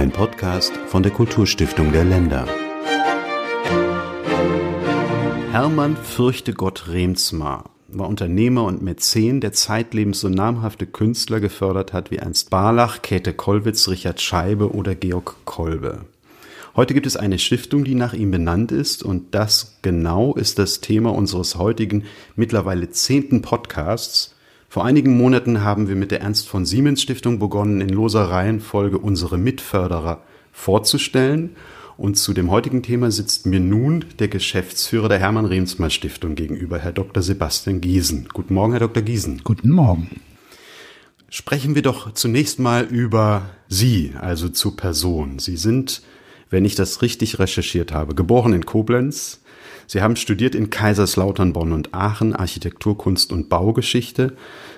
Ein Podcast von der Kulturstiftung der Länder. Hermann Fürchtegott Remsmar war Unternehmer und Mäzen, der zeitlebens so namhafte Künstler gefördert hat wie Ernst Barlach, Käthe Kollwitz, Richard Scheibe oder Georg Kolbe. Heute gibt es eine Stiftung, die nach ihm benannt ist und das genau ist das Thema unseres heutigen, mittlerweile zehnten Podcasts. Vor einigen Monaten haben wir mit der Ernst von Siemens Stiftung begonnen, in loser Reihenfolge unsere Mitförderer vorzustellen. Und zu dem heutigen Thema sitzt mir nun der Geschäftsführer der Hermann Remsmar Stiftung gegenüber, Herr Dr. Sebastian Giesen. Guten Morgen, Herr Dr. Giesen. Guten Morgen. Sprechen wir doch zunächst mal über Sie, also zur Person. Sie sind wenn ich das richtig recherchiert habe. Geboren in Koblenz. Sie haben studiert in Kaiserslautern, Bonn und Aachen Architektur, Kunst und Baugeschichte.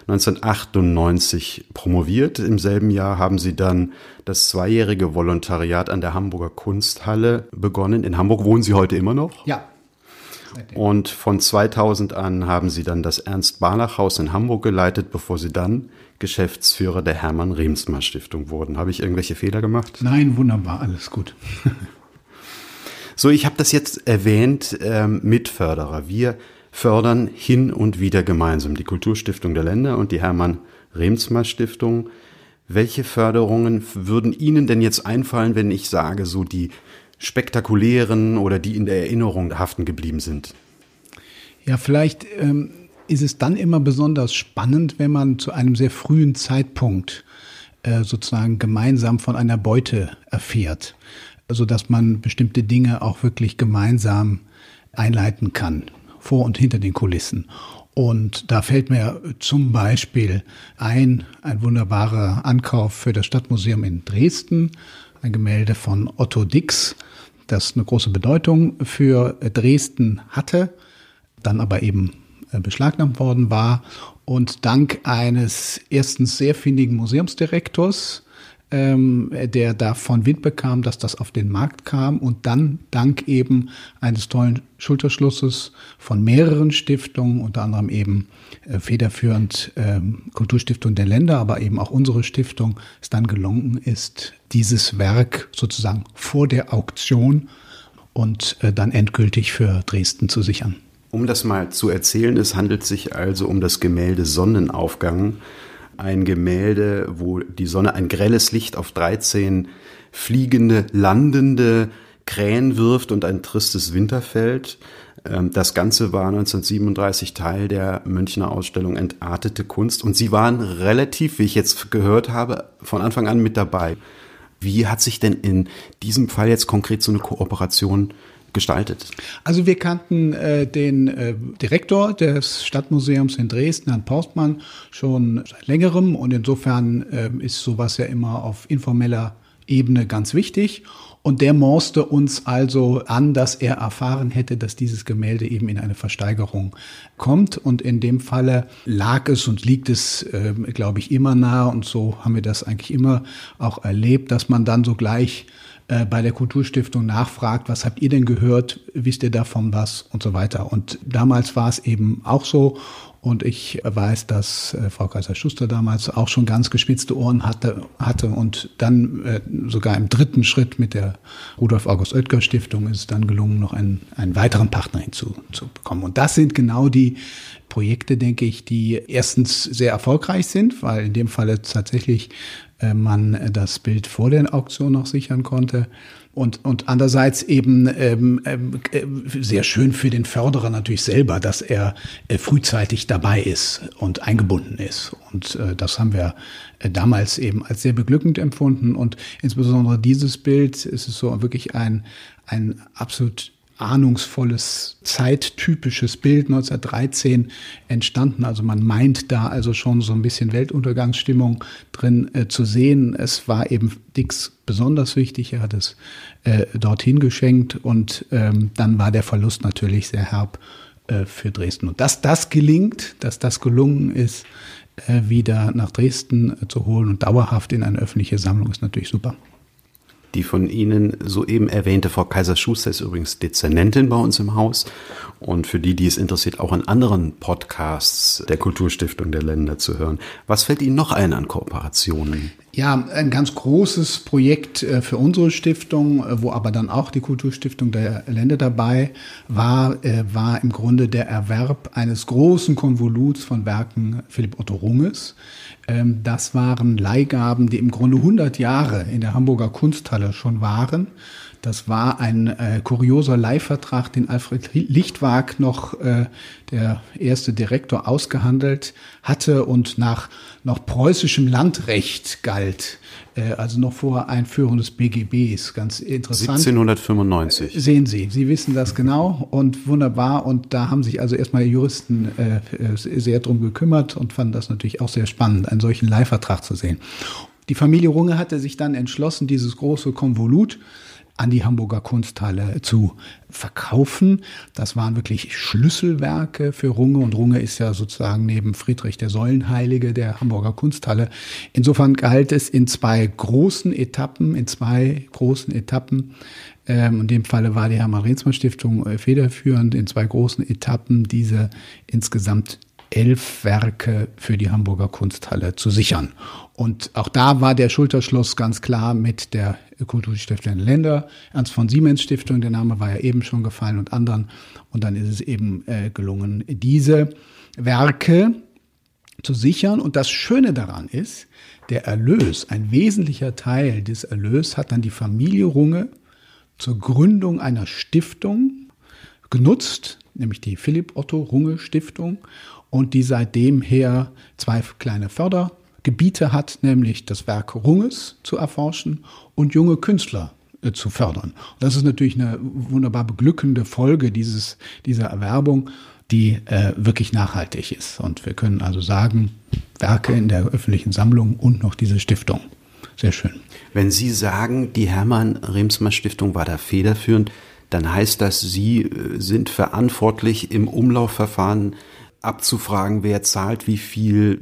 1998 promoviert. Im selben Jahr haben Sie dann das zweijährige Volontariat an der Hamburger Kunsthalle begonnen. In Hamburg wohnen Sie heute immer noch? Ja. Und von 2000 an haben Sie dann das Ernst-Barlach-Haus in Hamburg geleitet, bevor Sie dann Geschäftsführer der Hermann Remsmar Stiftung wurden. Habe ich irgendwelche Fehler gemacht? Nein, wunderbar, alles gut. So, ich habe das jetzt erwähnt, ähm, Mitförderer. Wir fördern hin und wieder gemeinsam die Kulturstiftung der Länder und die Hermann Remsmar Stiftung. Welche Förderungen würden Ihnen denn jetzt einfallen, wenn ich sage, so die spektakulären oder die in der Erinnerung haften geblieben sind? Ja, vielleicht ähm, ist es dann immer besonders spannend, wenn man zu einem sehr frühen Zeitpunkt äh, sozusagen gemeinsam von einer Beute erfährt, so dass man bestimmte Dinge auch wirklich gemeinsam einleiten kann, vor und hinter den Kulissen. Und da fällt mir zum Beispiel ein, ein wunderbarer Ankauf für das Stadtmuseum in Dresden, ein Gemälde von Otto Dix, das eine große Bedeutung für Dresden hatte, dann aber eben äh, beschlagnahmt worden war. Und dank eines erstens sehr findigen Museumsdirektors, ähm, der davon Wind bekam, dass das auf den Markt kam und dann dank eben eines tollen Schulterschlusses von mehreren Stiftungen, unter anderem eben äh, federführend ähm, Kulturstiftung der Länder, aber eben auch unsere Stiftung, es dann gelungen ist, dieses Werk sozusagen vor der Auktion und äh, dann endgültig für Dresden zu sichern. Um das mal zu erzählen, es handelt sich also um das Gemälde Sonnenaufgang. Ein Gemälde, wo die Sonne ein grelles Licht auf 13 fliegende, landende Krähen wirft und ein tristes Winterfeld. Ähm, das Ganze war 1937 Teil der Münchner Ausstellung Entartete Kunst und Sie waren relativ, wie ich jetzt gehört habe, von Anfang an mit dabei. Wie hat sich denn in diesem Fall jetzt konkret so eine Kooperation gestaltet? Also wir kannten äh, den äh, Direktor des Stadtmuseums in Dresden, Herrn Postmann, schon seit längerem und insofern äh, ist sowas ja immer auf informeller Ebene ganz wichtig. Und der morste uns also an, dass er erfahren hätte, dass dieses Gemälde eben in eine Versteigerung kommt. Und in dem Falle lag es und liegt es, äh, glaube ich, immer nah. Und so haben wir das eigentlich immer auch erlebt, dass man dann sogleich äh, bei der Kulturstiftung nachfragt, was habt ihr denn gehört, wisst ihr davon was und so weiter. Und damals war es eben auch so. Und ich weiß, dass äh, Frau Kaiser-Schuster damals auch schon ganz gespitzte Ohren hatte, hatte und dann äh, sogar im dritten Schritt mit der Rudolf August Oetker Stiftung ist es dann gelungen, noch einen, einen weiteren Partner hinzuzubekommen. Und das sind genau die Projekte, denke ich, die erstens sehr erfolgreich sind, weil in dem Falle tatsächlich man das Bild vor der Auktion noch sichern konnte. Und, und andererseits eben ähm, äh, sehr schön für den Förderer natürlich selber, dass er äh, frühzeitig dabei ist und eingebunden ist. Und äh, das haben wir äh, damals eben als sehr beglückend empfunden. Und insbesondere dieses Bild ist es so wirklich ein, ein absolut ahnungsvolles, zeittypisches Bild 1913 entstanden. Also man meint da also schon so ein bisschen Weltuntergangsstimmung drin äh, zu sehen. Es war eben Dix besonders wichtig. Er hat es äh, dorthin geschenkt und ähm, dann war der Verlust natürlich sehr herb äh, für Dresden. Und dass das gelingt, dass das gelungen ist, äh, wieder nach Dresden äh, zu holen und dauerhaft in eine öffentliche Sammlung ist natürlich super. Die von Ihnen soeben erwähnte Frau Kaiser-Schuster ist übrigens Dezernentin bei uns im Haus. Und für die, die es interessiert, auch in anderen Podcasts der Kulturstiftung der Länder zu hören. Was fällt Ihnen noch ein an Kooperationen? Ja, ein ganz großes Projekt äh, für unsere Stiftung, äh, wo aber dann auch die Kulturstiftung der Länder dabei war, äh, war im Grunde der Erwerb eines großen Konvoluts von Werken Philipp Otto Runges. Ähm, das waren Leihgaben, die im Grunde 100 Jahre in der Hamburger Kunsthalle schon waren. Das war ein äh, kurioser Leihvertrag, den Alfred Lichtwag noch, äh, der erste Direktor, ausgehandelt hatte und nach noch preußischem Landrecht galt. Äh, also noch vor Einführung des BGBs. Ganz interessant. 1795. Sehen Sie, Sie wissen das genau und wunderbar. Und da haben sich also erstmal Juristen äh, sehr drum gekümmert und fanden das natürlich auch sehr spannend, einen solchen Leihvertrag zu sehen. Die Familie Runge hatte sich dann entschlossen, dieses große Konvolut an die Hamburger Kunsthalle zu verkaufen. Das waren wirklich Schlüsselwerke für Runge und Runge ist ja sozusagen neben Friedrich der Säulenheilige der Hamburger Kunsthalle. Insofern galt es in zwei großen Etappen, in zwei großen Etappen, ähm, in dem Falle war die Hermann-Rehnsmann-Stiftung äh, federführend, in zwei großen Etappen diese insgesamt elf Werke für die Hamburger Kunsthalle zu sichern. Und auch da war der Schulterschluss ganz klar mit der Kulturstiftung Länder, Ernst von Siemens Stiftung, der Name war ja eben schon gefallen und anderen. Und dann ist es eben äh, gelungen, diese Werke zu sichern. Und das Schöne daran ist, der Erlös, ein wesentlicher Teil des Erlös hat dann die Familie Runge zur Gründung einer Stiftung genutzt, nämlich die Philipp Otto Runge Stiftung und die seitdem her zwei kleine Förder Gebiete hat, nämlich das Werk Runges zu erforschen und junge Künstler äh, zu fördern. Und das ist natürlich eine wunderbar beglückende Folge dieses, dieser Erwerbung, die äh, wirklich nachhaltig ist. Und wir können also sagen, Werke in der öffentlichen Sammlung und noch diese Stiftung. Sehr schön. Wenn Sie sagen, die Hermann-Remsmar-Stiftung war da federführend, dann heißt das, Sie äh, sind verantwortlich im Umlaufverfahren abzufragen, wer zahlt wie viel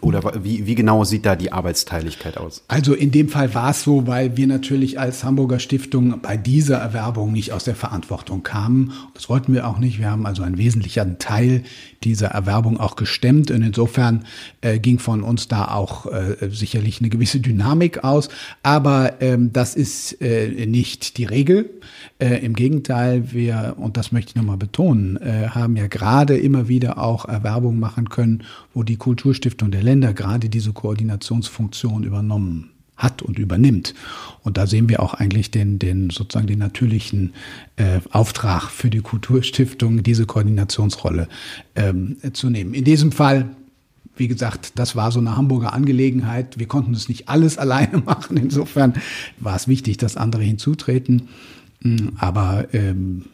oder wie, wie genau sieht da die Arbeitsteiligkeit aus? Also in dem Fall war es so, weil wir natürlich als Hamburger Stiftung bei dieser Erwerbung nicht aus der Verantwortung kamen. Das wollten wir auch nicht. Wir haben also einen wesentlichen Teil dieser Erwerbung auch gestemmt und insofern äh, ging von uns da auch äh, sicherlich eine gewisse Dynamik aus. Aber ähm, das ist äh, nicht die Regel. Äh, Im Gegenteil, wir, und das möchte ich nochmal betonen, äh, haben ja gerade immer wieder auch Erwerbung machen können, wo die Kulturstiftung der Länder gerade diese Koordinationsfunktion übernommen hat und übernimmt. Und da sehen wir auch eigentlich den, den sozusagen den natürlichen äh, Auftrag für die Kulturstiftung, diese Koordinationsrolle ähm, zu nehmen. In diesem Fall wie gesagt, das war so eine Hamburger Angelegenheit. Wir konnten es nicht alles alleine machen. Insofern war es wichtig, dass andere hinzutreten. Hm, aber ähm,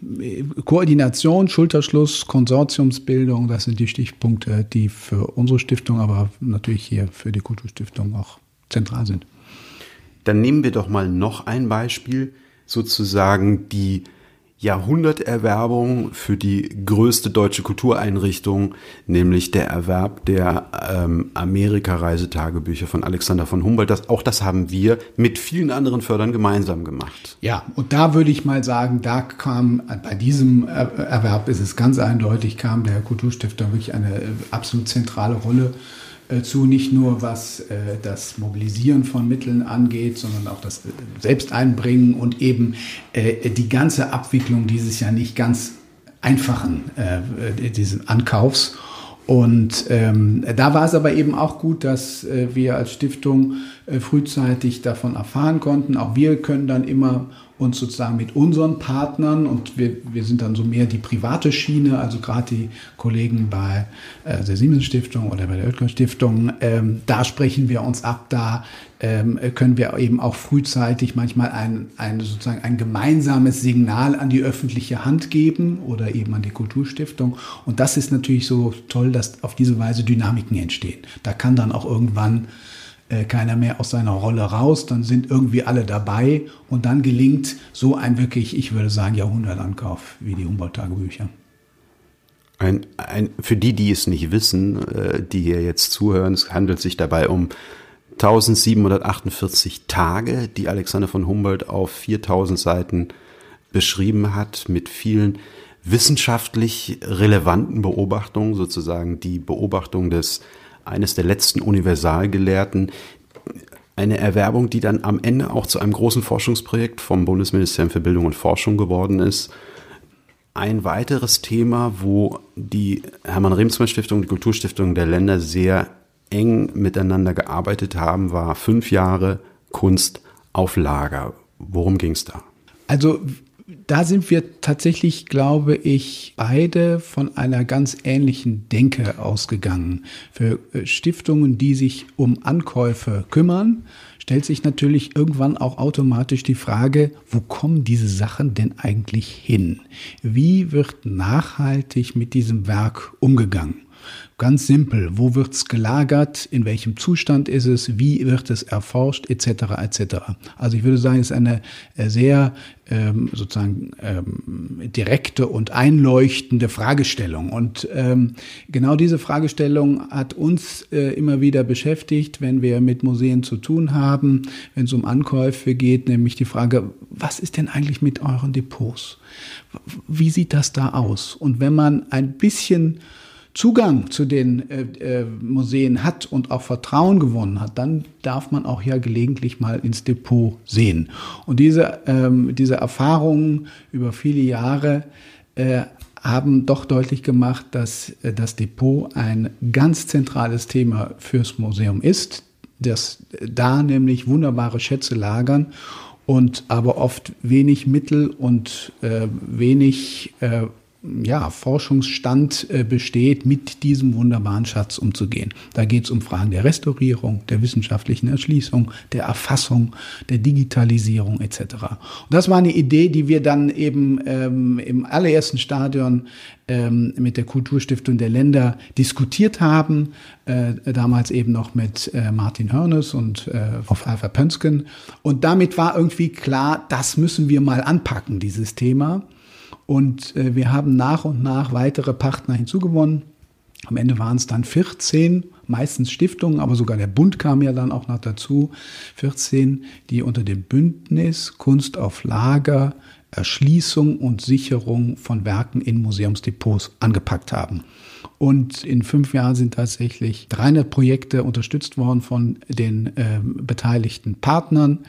Koordination, Schulterschluss, Konsortiumsbildung, das sind die Stichpunkte, die für unsere Stiftung, aber natürlich hier für die Kulturstiftung auch zentral sind. Dann nehmen wir doch mal noch ein Beispiel, sozusagen die Jahrhunderterwerbung für die größte deutsche Kultureinrichtung, nämlich der Erwerb der ähm, Amerika-Reisetagebücher von Alexander von Humboldt. Das, auch das haben wir mit vielen anderen Fördern gemeinsam gemacht. Ja, und da würde ich mal sagen, da kam bei diesem Erwerb ist es ganz eindeutig, kam der Kulturstifter wirklich eine äh, absolut zentrale Rolle zu, nicht nur was äh, das Mobilisieren von Mitteln angeht, sondern auch das äh, Selbsteinbringen und eben äh, die ganze Abwicklung dieses ja nicht ganz einfachen äh, dieses Ankaufs. Und ähm, da war es aber eben auch gut, dass äh, wir als Stiftung äh, frühzeitig davon erfahren konnten. Auch wir können dann immer uns sozusagen mit unseren Partnern und wir, wir sind dann so mehr die private Schiene, also gerade die Kollegen bei äh, der Siemens Stiftung oder bei der Oetker Stiftung, ähm, da sprechen wir uns ab, da ähm, können wir eben auch frühzeitig manchmal ein, ein, sozusagen ein gemeinsames Signal an die öffentliche Hand geben oder eben an die Kulturstiftung. Und das ist natürlich so toll, dass auf diese Weise Dynamiken entstehen. Da kann dann auch irgendwann äh, keiner mehr aus seiner Rolle raus, dann sind irgendwie alle dabei und dann gelingt so ein wirklich, ich würde sagen, Jahrhundertankauf wie die Humboldt-Tagebücher. Ein, ein, für die, die es nicht wissen, äh, die hier jetzt zuhören, es handelt sich dabei um 1748 Tage, die Alexander von Humboldt auf 4000 Seiten beschrieben hat, mit vielen wissenschaftlich relevanten Beobachtungen, sozusagen die Beobachtung des eines der letzten Universalgelehrten, Eine Erwerbung, die dann am Ende auch zu einem großen Forschungsprojekt vom Bundesministerium für Bildung und Forschung geworden ist. Ein weiteres Thema, wo die Hermann-Remsmann-Stiftung, die Kulturstiftung der Länder sehr eng miteinander gearbeitet haben, war fünf Jahre Kunst auf Lager. Worum ging es da? Also da sind wir tatsächlich, glaube ich, beide von einer ganz ähnlichen Denke ausgegangen. Für äh, Stiftungen, die sich um Ankäufe kümmern, stellt sich natürlich irgendwann auch automatisch die Frage, wo kommen diese Sachen denn eigentlich hin? Wie wird nachhaltig mit diesem Werk umgegangen? Ganz simpel, wo wird es gelagert, in welchem Zustand ist es, wie wird es erforscht, etc. etc. Also ich würde sagen, es ist eine äh, sehr ähm, sozusagen ähm, direkte und einleuchtende Fragestellung. Und ähm, genau diese Fragestellung hat uns äh, immer wieder beschäftigt, wenn wir mit Museen zu tun haben, wenn es um Ankäufe geht, nämlich die Frage, was ist denn eigentlich mit euren Depots? Wie sieht das da aus? Und wenn man ein bisschen Zugang zu den äh, äh, Museen hat und auch Vertrauen gewonnen hat, dann darf man auch ja gelegentlich mal ins Depot sehen. Und diese, ähm, diese Erfahrungen über viele Jahre äh, haben doch deutlich gemacht, dass äh, das Depot ein ganz zentrales Thema fürs Museum ist, dass da nämlich wunderbare Schätze lagern und aber oft wenig Mittel und äh, wenig äh, ja, Forschungsstand äh, besteht, mit diesem wunderbaren Schatz umzugehen. Da geht es um Fragen der Restaurierung, der wissenschaftlichen Erschließung, der Erfassung, der Digitalisierung etc. Und das war eine Idee, die wir dann eben ähm, im allerersten Stadion ähm, mit der Kulturstiftung der Länder diskutiert haben, äh, damals eben noch mit äh, Martin Hörnes und äh, auf Alpha Pönsken. Und damit war irgendwie klar, das müssen wir mal anpacken, dieses Thema. Und äh, wir haben nach und nach weitere Partner hinzugewonnen. Am Ende waren es dann 14, meistens Stiftungen, aber sogar der Bund kam ja dann auch noch dazu. 14, die unter dem Bündnis Kunst auf Lager, Erschließung und Sicherung von Werken in Museumsdepots angepackt haben. Und in fünf Jahren sind tatsächlich 300 Projekte unterstützt worden von den äh, beteiligten Partnern.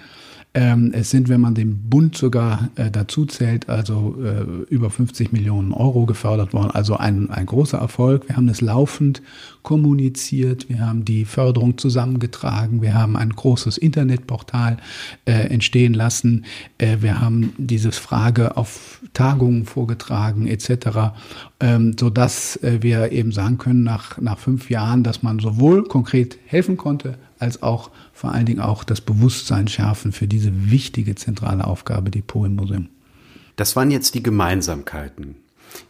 Ähm, es sind, wenn man den Bund sogar äh, dazu zählt, also äh, über 50 Millionen Euro gefördert worden. Also ein, ein großer Erfolg. Wir haben es laufend kommuniziert. Wir haben die Förderung zusammengetragen. Wir haben ein großes Internetportal äh, entstehen lassen. Äh, wir haben diese Frage auf Tagungen vorgetragen etc., ähm, sodass äh, wir eben sagen können, nach, nach fünf Jahren, dass man sowohl konkret helfen konnte, als auch vor allen Dingen auch das Bewusstsein schärfen für diese wichtige zentrale Aufgabe Depot im Museum. Das waren jetzt die Gemeinsamkeiten.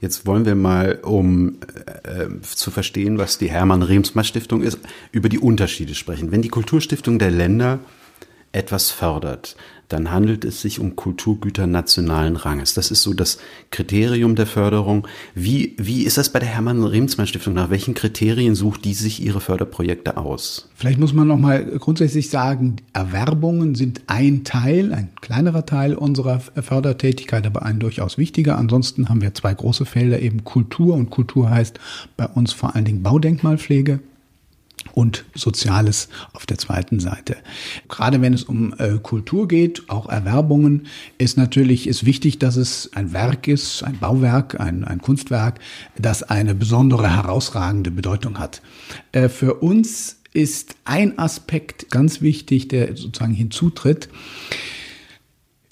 Jetzt wollen wir mal, um äh, zu verstehen, was die Hermann-Remsmar-Stiftung ist, über die Unterschiede sprechen. Wenn die Kulturstiftung der Länder etwas fördert, dann handelt es sich um Kulturgüter nationalen Ranges. Das ist so das Kriterium der Förderung. Wie, wie ist das bei der Hermann-Remsmann-Stiftung? Nach welchen Kriterien sucht die sich ihre Förderprojekte aus? Vielleicht muss man noch mal grundsätzlich sagen, Erwerbungen sind ein Teil, ein kleinerer Teil unserer Fördertätigkeit, aber ein durchaus wichtiger. Ansonsten haben wir zwei große Felder, eben Kultur und Kultur heißt bei uns vor allen Dingen Baudenkmalpflege und Soziales auf der zweiten Seite. Gerade wenn es um äh, Kultur geht, auch Erwerbungen, ist natürlich ist wichtig, dass es ein Werk ist, ein Bauwerk, ein, ein Kunstwerk, das eine besondere, herausragende Bedeutung hat. Äh, für uns ist ein Aspekt ganz wichtig, der sozusagen hinzutritt.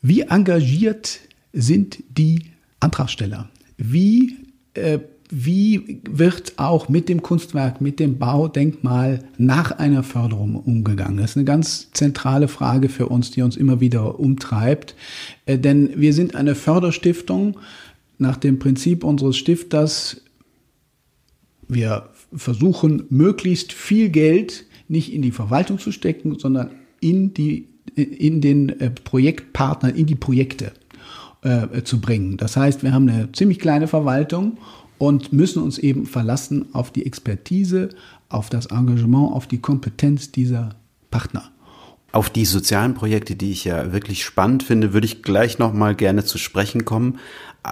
Wie engagiert sind die Antragsteller? Wie äh, wie wird auch mit dem Kunstwerk, mit dem Baudenkmal nach einer Förderung umgegangen? Das ist eine ganz zentrale Frage für uns, die uns immer wieder umtreibt. Äh, denn wir sind eine Förderstiftung nach dem Prinzip unseres Stifters. Wir versuchen möglichst viel Geld nicht in die Verwaltung zu stecken, sondern in die in den äh, Projektpartner, in die Projekte äh, zu bringen. Das heißt, wir haben eine ziemlich kleine Verwaltung und müssen uns eben verlassen auf die Expertise, auf das Engagement, auf die Kompetenz dieser Partner. Auf die sozialen Projekte, die ich ja wirklich spannend finde, würde ich gleich noch mal gerne zu sprechen kommen.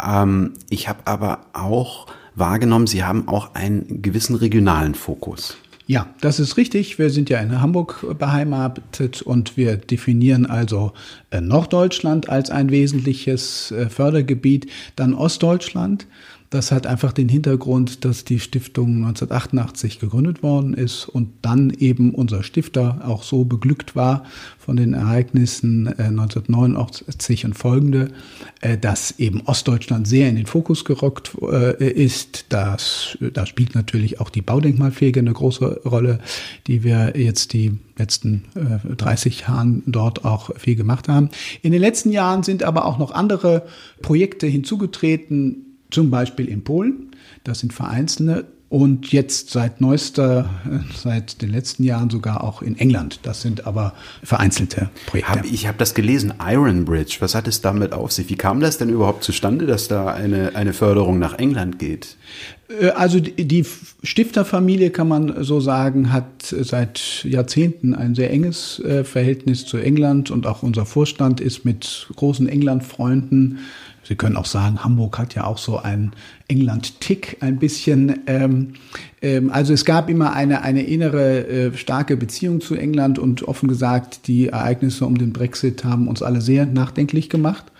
Ähm, ich habe aber auch wahrgenommen, Sie haben auch einen gewissen regionalen Fokus. Ja, das ist richtig. Wir sind ja in Hamburg beheimatet und wir definieren also äh, Norddeutschland als ein wesentliches äh, Fördergebiet, dann Ostdeutschland. Das hat einfach den Hintergrund, dass die Stiftung 1988 gegründet worden ist und dann eben unser Stifter auch so beglückt war von den Ereignissen 1989 äh, und folgende, äh, dass eben Ostdeutschland sehr in den Fokus gerückt äh, ist. Das, da spielt natürlich auch die Baudenkmalpflege eine große Rolle, die wir jetzt die letzten 30 Jahren dort auch viel gemacht haben. In den letzten Jahren sind aber auch noch andere Projekte hinzugetreten, zum Beispiel in Polen. Das sind vereinzelte und jetzt seit neuester, seit den letzten Jahren sogar auch in England. Das sind aber vereinzelte Projekte. Hab, ich habe das gelesen, Iron Bridge. Was hat es damit auf sich? Wie kam das denn überhaupt zustande, dass da eine, eine Förderung nach England geht? Äh, also die Stifterfamilie, kann man so sagen, hat seit Jahrzehnten ein sehr enges äh, Verhältnis zu England und auch unser Vorstand ist mit großen England-Freunden Sie können auch sagen, Hamburg hat ja auch so einen England-Tick ein bisschen. Ähm, ähm, also es gab immer eine, eine innere äh, starke Beziehung zu England und offen gesagt, die Ereignisse um den Brexit haben uns alle sehr nachdenklich gemacht.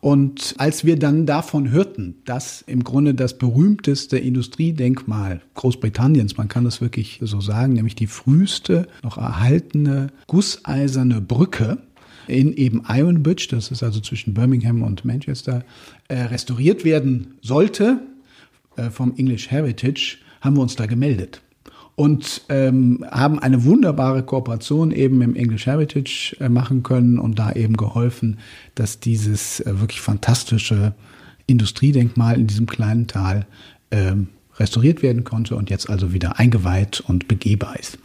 Und als wir dann davon hörten, dass im Grunde das berühmteste Industriedenkmal Großbritanniens, man kann das wirklich so sagen, nämlich die früheste noch erhaltene gusseiserne Brücke, in eben Ironbridge, das ist also zwischen Birmingham und Manchester, äh, restauriert werden sollte äh, vom English Heritage, haben wir uns da gemeldet und ähm, haben eine wunderbare Kooperation eben im English Heritage äh, machen können und da eben geholfen, dass dieses äh, wirklich fantastische Industriedenkmal in diesem kleinen Tal ähm, restauriert werden konnte und jetzt also wieder eingeweiht und begehbar ist.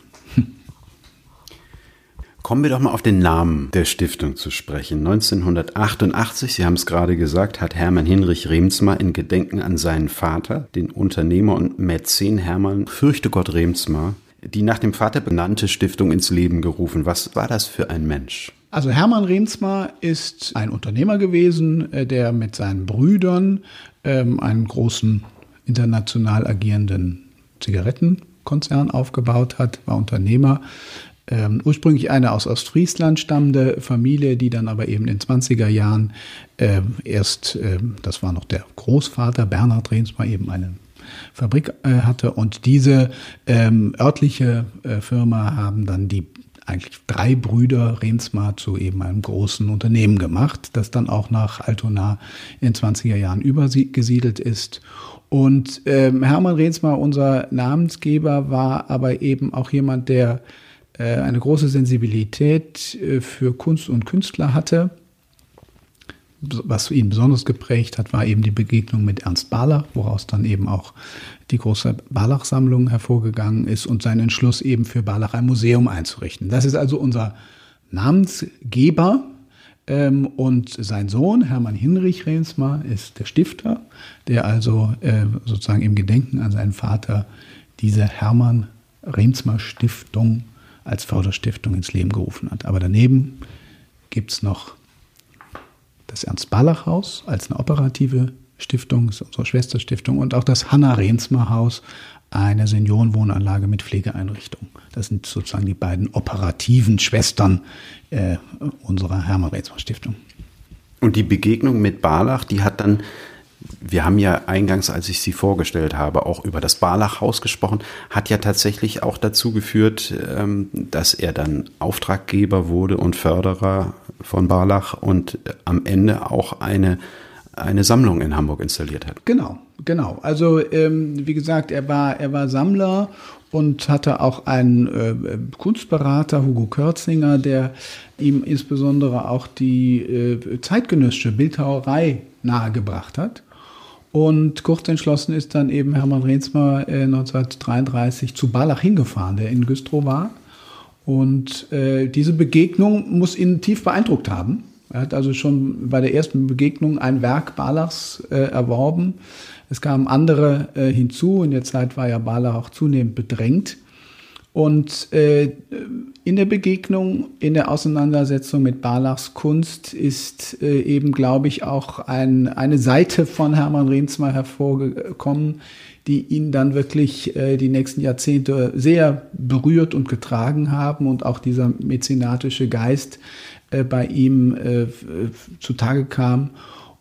Kommen wir doch mal auf den Namen der Stiftung zu sprechen. 1988, Sie haben es gerade gesagt, hat Hermann Hinrich Remsmar in Gedenken an seinen Vater, den Unternehmer und Mäzen Hermann Fürchtegott Remsmar, die nach dem Vater benannte Stiftung ins Leben gerufen. Was war das für ein Mensch? Also Hermann Remsmar ist ein Unternehmer gewesen, äh, der mit seinen Brüdern ähm, einen großen international agierenden Zigarettenkonzern aufgebaut hat, war Unternehmer, ähm, ursprünglich eine aus Ostfriesland stammende Familie, die dann aber eben in den 20er Jahren äh, erst, äh, das war noch der Großvater Bernhard Rehnsma, eben eine Fabrik äh, hatte. Und diese ähm, örtliche äh, Firma haben dann die eigentlich drei Brüder Remsmar zu eben einem großen Unternehmen gemacht, das dann auch nach Altona in den 20er Jahren übergesiedelt ist. Und ähm, Hermann Remsmar, unser Namensgeber, war aber eben auch jemand, der eine große Sensibilität äh, für Kunst und Künstler hatte. Was ihn besonders geprägt hat, war eben die Begegnung mit Ernst Barlach, woraus dann eben auch die große Barlach-Sammlung hervorgegangen ist und sein Entschluss eben für Barlach ein Museum einzurichten. Das ist also unser Namensgeber ähm, und sein Sohn Hermann Hinrich Rehnsma ist der Stifter, der also äh, sozusagen im Gedenken an seinen Vater diese Hermann Rehnsma Stiftung als Förderstiftung ins Leben gerufen hat. Aber daneben gibt es noch das Ernst-Barlach-Haus als eine operative Stiftung, ist unsere Schwesterstiftung, und auch das Hanna-Rehnsma-Haus, eine Seniorenwohnanlage mit Pflegeeinrichtung. Das sind sozusagen die beiden operativen Schwestern äh, unserer Hermann-Rehnsma-Stiftung. Und die Begegnung mit Barlach, die hat dann wir haben ja eingangs, als ich sie vorgestellt habe, auch über das Barlach-Haus gesprochen, hat ja tatsächlich auch dazu geführt, ähm, dass er dann Auftraggeber wurde und Förderer von Barlach und am Ende auch eine, eine Sammlung in Hamburg installiert hat. Genau, genau. Also ähm, wie gesagt, er war, er war Sammler und hatte auch einen äh, Kunstberater, Hugo Körzinger, der ihm insbesondere auch die äh, zeitgenössische Bildhauerei nahegebracht hat. Und kurz entschlossen ist dann eben Hermann Rehnsma äh, 1933 zu Barlach hingefahren, der in Güstrow war. Und äh, diese Begegnung muss ihn tief beeindruckt haben. Er hat also schon bei der ersten Begegnung ein Werk Barlachs äh, erworben. Es kamen andere äh, hinzu. In der Zeit war ja Barlach auch zunehmend bedrängt. Und äh, in der Begegnung, in der Auseinandersetzung mit Barlachs Kunst ist äh, eben, glaube ich, auch ein, eine Seite von Hermann Rehnsma hervorgekommen, die ihn dann wirklich äh, die nächsten Jahrzehnte sehr berührt und getragen haben und auch dieser mäzenatische Geist äh, bei ihm äh, zutage kam.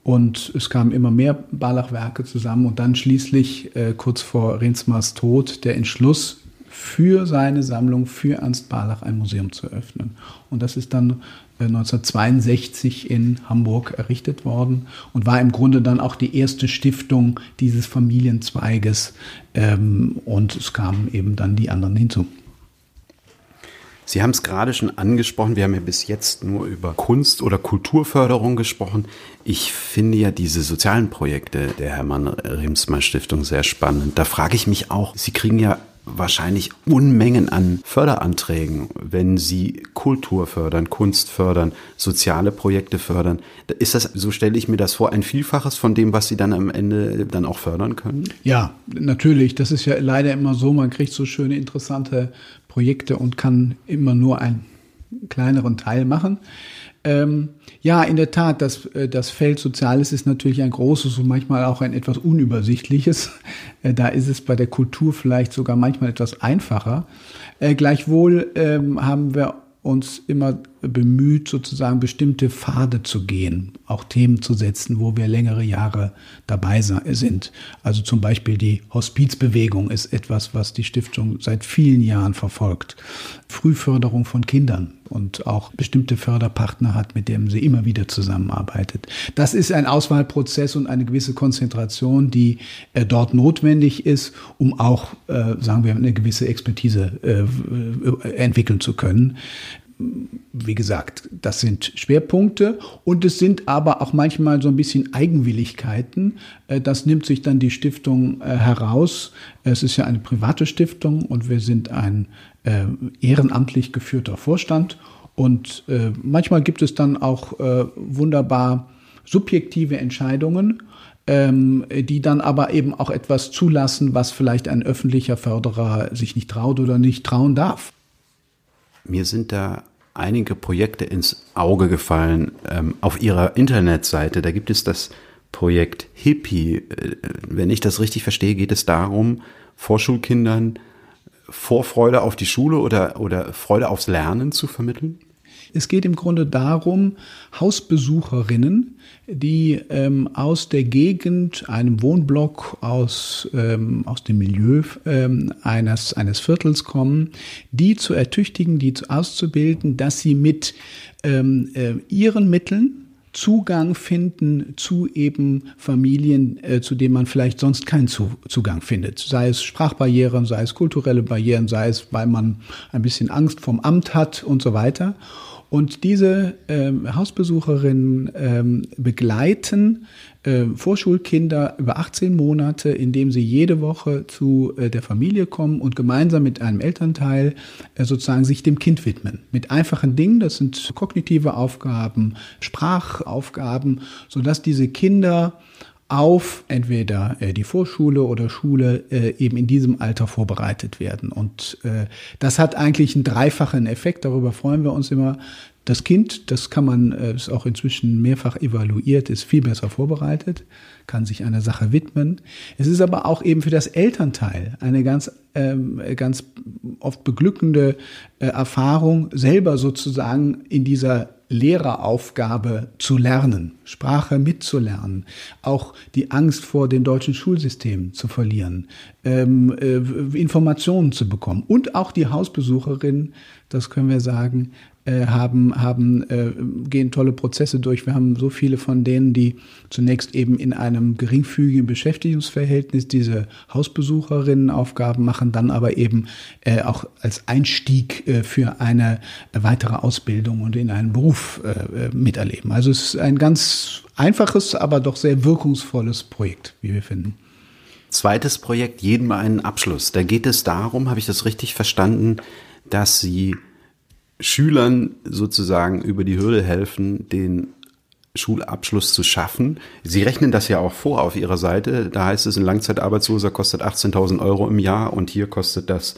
Und es kamen immer mehr Barlach-Werke zusammen und dann schließlich äh, kurz vor Rensmars Tod der Entschluss, für seine Sammlung, für Ernst Barlach ein Museum zu öffnen. Und das ist dann 1962 äh, in Hamburg errichtet worden und war im Grunde dann auch die erste Stiftung dieses Familienzweiges. Ähm, und es kamen eben dann die anderen hinzu. Sie haben es gerade schon angesprochen, wir haben ja bis jetzt nur über Kunst- oder Kulturförderung gesprochen. Ich finde ja diese sozialen Projekte der Hermann Remsmar Stiftung sehr spannend. Da frage ich mich auch, Sie kriegen ja wahrscheinlich Unmengen an Förderanträgen, wenn Sie Kultur fördern, Kunst fördern, soziale Projekte fördern. Ist das, so stelle ich mir das vor, ein Vielfaches von dem, was Sie dann am Ende dann auch fördern können? Ja, natürlich. Das ist ja leider immer so. Man kriegt so schöne, interessante Projekte und kann immer nur einen kleineren Teil machen. Ähm, ja, in der Tat, das, äh, das Feld Soziales ist natürlich ein großes und manchmal auch ein etwas unübersichtliches. Äh, da ist es bei der Kultur vielleicht sogar manchmal etwas einfacher. Äh, gleichwohl ähm, haben wir uns immer bemüht, sozusagen bestimmte Pfade zu gehen, auch Themen zu setzen, wo wir längere Jahre dabei sind. Also zum Beispiel die Hospizbewegung ist etwas, was die Stiftung seit vielen Jahren verfolgt. Frühförderung von Kindern und auch bestimmte Förderpartner hat, mit denen sie immer wieder zusammenarbeitet. Das ist ein Auswahlprozess und eine gewisse Konzentration, die äh, dort notwendig ist, um auch, äh, sagen wir, eine gewisse Expertise äh, entwickeln zu können wie gesagt, das sind Schwerpunkte und es sind aber auch manchmal so ein bisschen Eigenwilligkeiten. Äh, das nimmt sich dann die Stiftung äh, heraus. Es ist ja eine private Stiftung und wir sind ein äh, ehrenamtlich geführter Vorstand und manchmal gibt es dann auch wunderbar subjektive Entscheidungen, ähm, die dann aber eben auch etwas zulassen, was vielleicht ein öffentlicher Förderer sich nicht traut oder nicht trauen darf. Mir sind da einige Projekte ins Auge gefallen. Ähm, auf ihrer Internetseite, da gibt es das Projekt Hippie. Äh, wenn ich das richtig verstehe, geht es darum, Vorschulkindern Vorfreude auf die Schule oder, oder Freude aufs Lernen zu vermitteln? Es geht im Grunde darum, Hausbesucherinnen, die ähm, aus der Gegend, einem Wohnblock, aus, ähm, aus dem Milieu ähm, eines, eines Viertels kommen, die zu ertüchtigen, die zu, auszubilden, dass sie mit ähm, äh, ihren Mitteln, Zugang finden zu eben Familien, äh, zu denen man vielleicht sonst keinen zu Zugang findet. Sei es Sprachbarrieren, sei es kulturelle Barrieren, sei es, weil man ein bisschen Angst vom Amt hat und so weiter. Und diese ähm, Hausbesucherinnen ähm, begleiten äh, Vorschulkinder über 18 Monate, indem sie jede Woche zu äh, der Familie kommen und gemeinsam mit einem Elternteil äh, sozusagen sich dem Kind widmen. Mit einfachen Dingen, das sind kognitive Aufgaben, Sprachaufgaben, sodass diese Kinder auf entweder äh, die Vorschule oder Schule äh, eben in diesem Alter vorbereitet werden. Und äh, das hat eigentlich einen dreifachen Effekt. Darüber freuen wir uns immer. Das Kind, das kann man, äh, ist auch inzwischen mehrfach evaluiert, ist viel besser vorbereitet, kann sich einer Sache widmen. Es ist aber auch eben für das Elternteil eine ganz, ähm, ganz oft beglückende äh, Erfahrung, selber sozusagen in dieser Lehreraufgabe zu lernen, Sprache mitzulernen, auch die Angst vor dem deutschen Schulsystem zu verlieren, ähm, äh, Informationen zu bekommen und auch die Hausbesucherin, das können wir sagen, äh, haben, haben äh, gehen tolle Prozesse durch. Wir haben so viele von denen, die zunächst eben in einem geringfügigen Beschäftigungsverhältnis diese Hausbesucherinnenaufgaben machen, dann aber eben äh, auch als Einstieg äh, für eine weitere Ausbildung und in einen Beruf äh, miterleben. Also es ist ein ganz einfaches, aber doch sehr wirkungsvolles Projekt, wie wir finden. Zweites Projekt, jedem einen Abschluss. Da geht es darum, habe ich das richtig verstanden, dass Sie Schülern sozusagen über die Hürde helfen, den Schulabschluss zu schaffen. Sie rechnen das ja auch vor auf Ihrer Seite. Da heißt es, ein Langzeitarbeitsloser kostet 18.000 Euro im Jahr und hier kostet das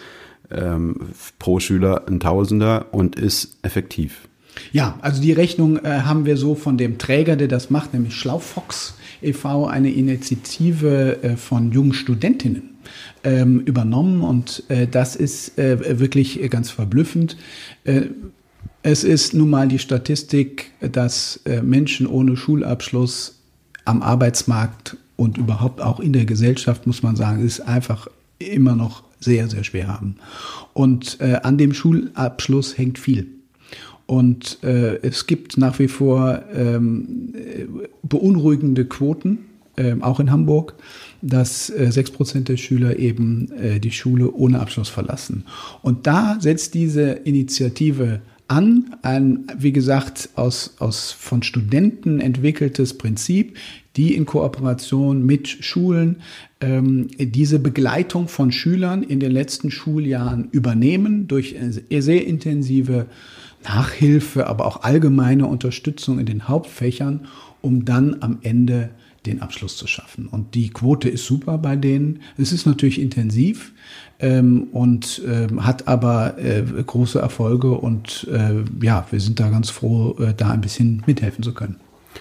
ähm, pro Schüler ein Tausender und ist effektiv. Ja, also die Rechnung äh, haben wir so von dem Träger, der das macht, nämlich Schlaufox e.V., eine Initiative äh, von jungen Studentinnen ähm, übernommen und äh, das ist äh, wirklich ganz verblüffend. Äh, es ist nun mal die Statistik, dass äh, Menschen ohne Schulabschluss am Arbeitsmarkt und überhaupt auch in der Gesellschaft, muss man sagen, ist einfach immer noch sehr, sehr schwer haben. Und äh, an dem Schulabschluss hängt viel. Und äh, es gibt nach wie vor ähm, beunruhigende Quoten, äh, auch in Hamburg, dass äh, sechs äh, Prozent der Schüler eben äh, die Schule ohne Abschluss verlassen. Und da setzt diese Initiative an, ein, wie gesagt, aus, aus von Studenten entwickeltes Prinzip, die in Kooperation mit Schulen ähm, diese Begleitung von Schülern in den letzten Schuljahren übernehmen durch sehr intensive Nachhilfe, aber auch allgemeine Unterstützung in den Hauptfächern, um dann am Ende den Abschluss zu schaffen. Und die Quote ist super bei denen. Es ist natürlich intensiv ähm, und ähm, hat aber äh, große Erfolge und äh, ja, wir sind da ganz froh, äh, da ein bisschen mithelfen zu können.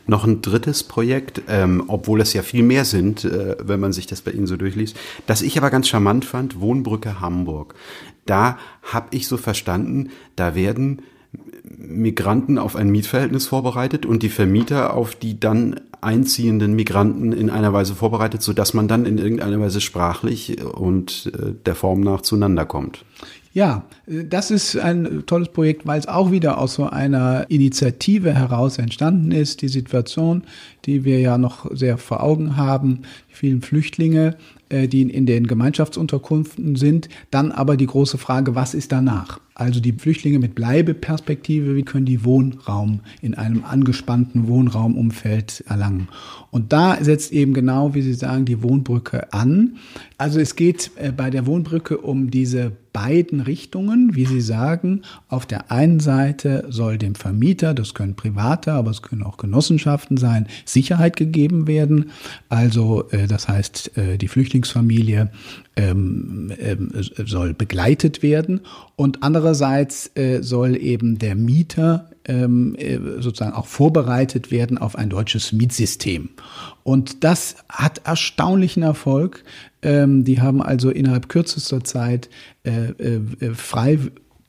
Noch ein drittes Projekt, ähm, obwohl es ja viel mehr sind, äh, wenn man sich das bei Ihnen so durchliest, das ich aber ganz charmant fand, Wohnbrücke Hamburg. Da habe ich so verstanden, da werden Migranten auf ein Mietverhältnis vorbereitet und die Vermieter auf die dann einziehenden Migranten in einer Weise vorbereitet, so dass man dann in irgendeiner Weise sprachlich und äh, der Form nach zueinander kommt. Ja, das ist ein tolles Projekt, weil es auch wieder aus so einer Initiative heraus entstanden ist. Die Situation, die wir ja noch sehr vor Augen haben, die vielen Flüchtlinge, äh, die in den Gemeinschaftsunterkünften sind. Dann aber die große Frage, was ist danach? Also die Flüchtlinge mit Bleibeperspektive, wie können die Wohnraum in einem angespannten Wohnraumumfeld erlangen? Und da setzt eben genau, wie Sie sagen, die Wohnbrücke an. Also es geht äh, bei der Wohnbrücke um diese beiden Richtungen, wie Sie sagen. Auf der einen Seite soll dem Vermieter, das können private, aber es können auch Genossenschaften sein, Sicherheit gegeben werden. Also äh, das heißt, die Flüchtlingsfamilie ähm, ähm, soll begleitet werden und andererseits äh, soll eben der Mieter ähm, äh, sozusagen auch vorbereitet werden auf ein deutsches Mietsystem. Und das hat erstaunlichen Erfolg. Ähm, die haben also innerhalb kürzester Zeit äh, äh, frei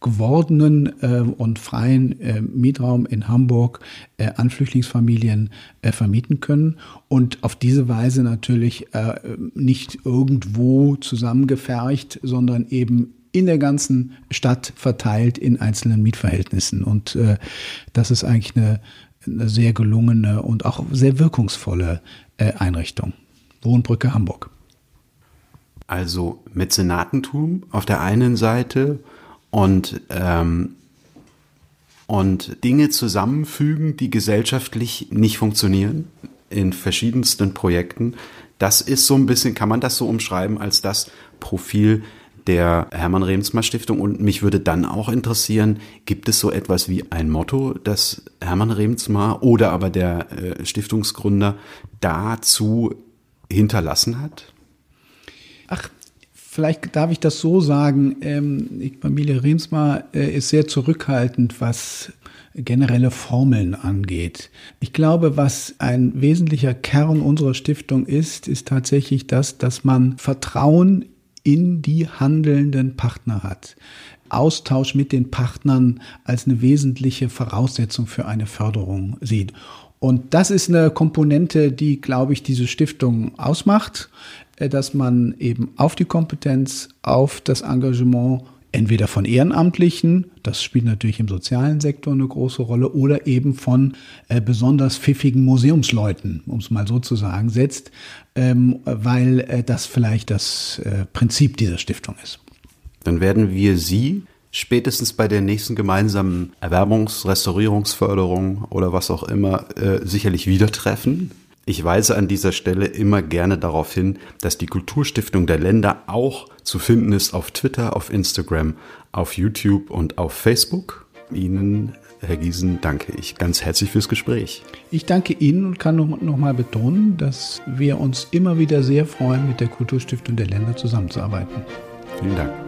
gewordenen äh, und freien äh, Mietraum in Hamburg äh, an Flüchtlingsfamilien äh, vermieten können und auf diese Weise natürlich äh, nicht irgendwo zusammengefercht, sondern eben in der ganzen Stadt verteilt in einzelnen Mietverhältnissen. Und äh, das ist eigentlich eine, eine sehr gelungene und auch sehr wirkungsvolle äh, Einrichtung. Wohnbrücke Hamburg. Also Mäzenatentum auf der einen Seite und, ähm, und Dinge zusammenfügen, die gesellschaftlich nicht funktionieren in verschiedensten Projekten. Das ist so ein bisschen, kann man das so umschreiben als das Profil der Hermann Remsmar Stiftung. Und mich würde dann auch interessieren, gibt es so etwas wie ein Motto, das Hermann Remsmar oder aber der äh, Stiftungsgründer dazu hinterlassen hat? Ach, Vielleicht darf ich das so sagen, ähm, Familie Remsmar äh, ist sehr zurückhaltend, was generelle Formeln angeht. Ich glaube, was ein wesentlicher Kern unserer Stiftung ist, ist tatsächlich das, dass man Vertrauen in die handelnden Partner hat. Austausch mit den Partnern als eine wesentliche Voraussetzung für eine Förderung sieht. Und das ist eine Komponente, die, glaube ich, diese Stiftung ausmacht. Äh, dass man eben auf die Kompetenz, auf das Engagement entweder von Ehrenamtlichen, das spielt natürlich im sozialen Sektor eine große Rolle, oder eben von äh, besonders pfiffigen Museumsleuten, um es mal so zu sagen, setzt, ähm, weil äh, das vielleicht das äh, Prinzip dieser Stiftung ist. Dann werden wir Sie spätestens bei der nächsten gemeinsamen Erwerbungs-, Restaurierungsförderung oder was auch immer äh, sicherlich wieder treffen. Ich weise an dieser Stelle immer gerne darauf hin, dass die Kulturstiftung der Länder auch zu finden ist auf Twitter, auf Instagram, auf YouTube und auf Facebook. Ihnen, Herr Giesen, danke ich ganz herzlich fürs Gespräch. Ich danke Ihnen und kann noch, noch mal betonen, dass wir uns immer wieder sehr freuen, mit der Kulturstiftung der Länder zusammenzuarbeiten. Vielen Dank.